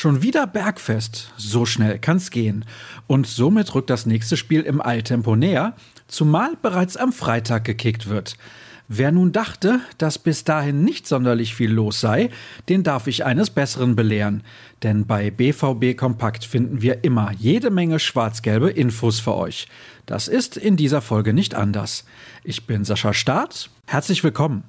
Schon wieder Bergfest. So schnell kann's gehen. Und somit rückt das nächste Spiel im Eiltempo näher, zumal bereits am Freitag gekickt wird. Wer nun dachte, dass bis dahin nicht sonderlich viel los sei, den darf ich eines Besseren belehren. Denn bei BVB Kompakt finden wir immer jede Menge schwarz-gelbe Infos für euch. Das ist in dieser Folge nicht anders. Ich bin Sascha Staat. Herzlich willkommen.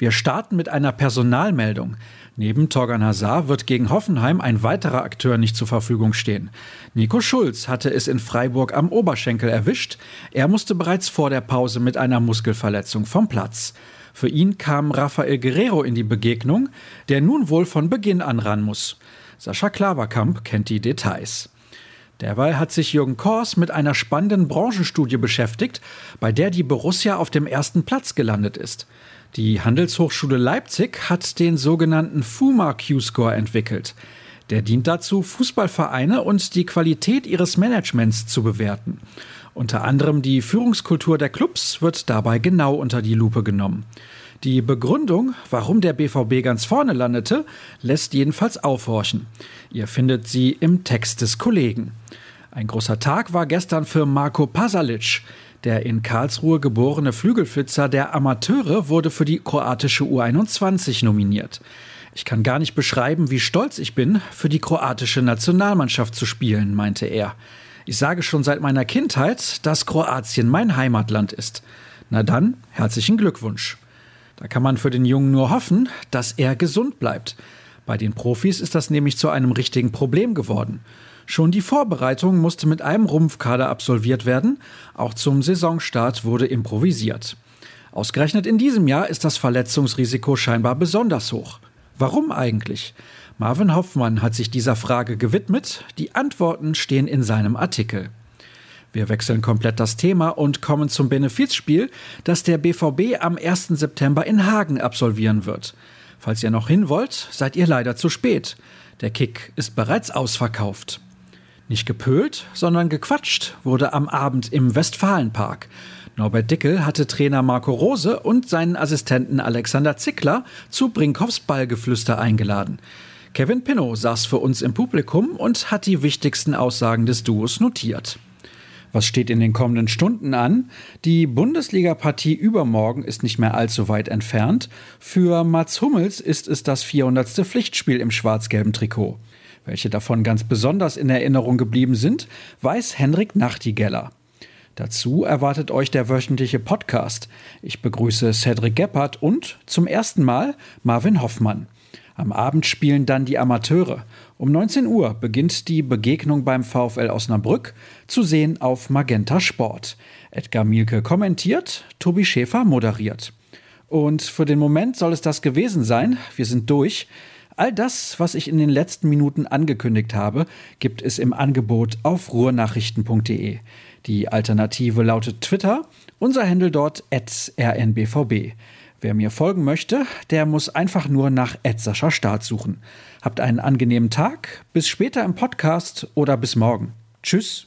Wir starten mit einer Personalmeldung. Neben Torgan Hazard wird gegen Hoffenheim ein weiterer Akteur nicht zur Verfügung stehen. Nico Schulz hatte es in Freiburg am Oberschenkel erwischt. Er musste bereits vor der Pause mit einer Muskelverletzung vom Platz. Für ihn kam Rafael Guerrero in die Begegnung, der nun wohl von Beginn an ran muss. Sascha Klaverkamp kennt die Details. Derweil hat sich Jürgen Kors mit einer spannenden Branchenstudie beschäftigt, bei der die Borussia auf dem ersten Platz gelandet ist. Die Handelshochschule Leipzig hat den sogenannten FUMA Q-Score entwickelt. Der dient dazu, Fußballvereine und die Qualität ihres Managements zu bewerten. Unter anderem die Führungskultur der Clubs wird dabei genau unter die Lupe genommen. Die Begründung, warum der BVB ganz vorne landete, lässt jedenfalls aufhorchen. Ihr findet sie im Text des Kollegen. Ein großer Tag war gestern für Marco Pasalic. Der in Karlsruhe geborene Flügelflitzer der Amateure wurde für die kroatische U21 nominiert. Ich kann gar nicht beschreiben, wie stolz ich bin, für die kroatische Nationalmannschaft zu spielen, meinte er. Ich sage schon seit meiner Kindheit, dass Kroatien mein Heimatland ist. Na dann, herzlichen Glückwunsch. Da kann man für den Jungen nur hoffen, dass er gesund bleibt. Bei den Profis ist das nämlich zu einem richtigen Problem geworden. Schon die Vorbereitung musste mit einem Rumpfkader absolviert werden, auch zum Saisonstart wurde improvisiert. Ausgerechnet in diesem Jahr ist das Verletzungsrisiko scheinbar besonders hoch. Warum eigentlich? Marvin Hoffmann hat sich dieser Frage gewidmet, die Antworten stehen in seinem Artikel. Wir wechseln komplett das Thema und kommen zum Benefizspiel, das der BVB am 1. September in Hagen absolvieren wird. Falls ihr noch hin wollt, seid ihr leider zu spät. Der Kick ist bereits ausverkauft. Nicht gepölt, sondern gequatscht wurde am Abend im Westfalenpark. Norbert Dickel hatte Trainer Marco Rose und seinen Assistenten Alexander Zickler zu Brinkhoffs Ballgeflüster eingeladen. Kevin Pinnow saß für uns im Publikum und hat die wichtigsten Aussagen des Duos notiert. Was steht in den kommenden Stunden an? Die Bundesliga-Partie übermorgen ist nicht mehr allzu weit entfernt. Für Mats Hummels ist es das 400. Pflichtspiel im schwarz-gelben Trikot. Welche davon ganz besonders in Erinnerung geblieben sind, weiß Henrik Nachtigeller. Dazu erwartet euch der wöchentliche Podcast. Ich begrüße Cedric Gebhardt und zum ersten Mal Marvin Hoffmann. Am Abend spielen dann die Amateure. Um 19 Uhr beginnt die Begegnung beim VfL Osnabrück, zu sehen auf Magenta Sport. Edgar Mielke kommentiert, Tobi Schäfer moderiert. Und für den Moment soll es das gewesen sein. Wir sind durch. All das, was ich in den letzten Minuten angekündigt habe, gibt es im Angebot auf ruhrnachrichten.de. Die Alternative lautet Twitter, unser Handle dort rnbvb. Wer mir folgen möchte, der muss einfach nur nach Sascha Start suchen. Habt einen angenehmen Tag, bis später im Podcast oder bis morgen. Tschüss.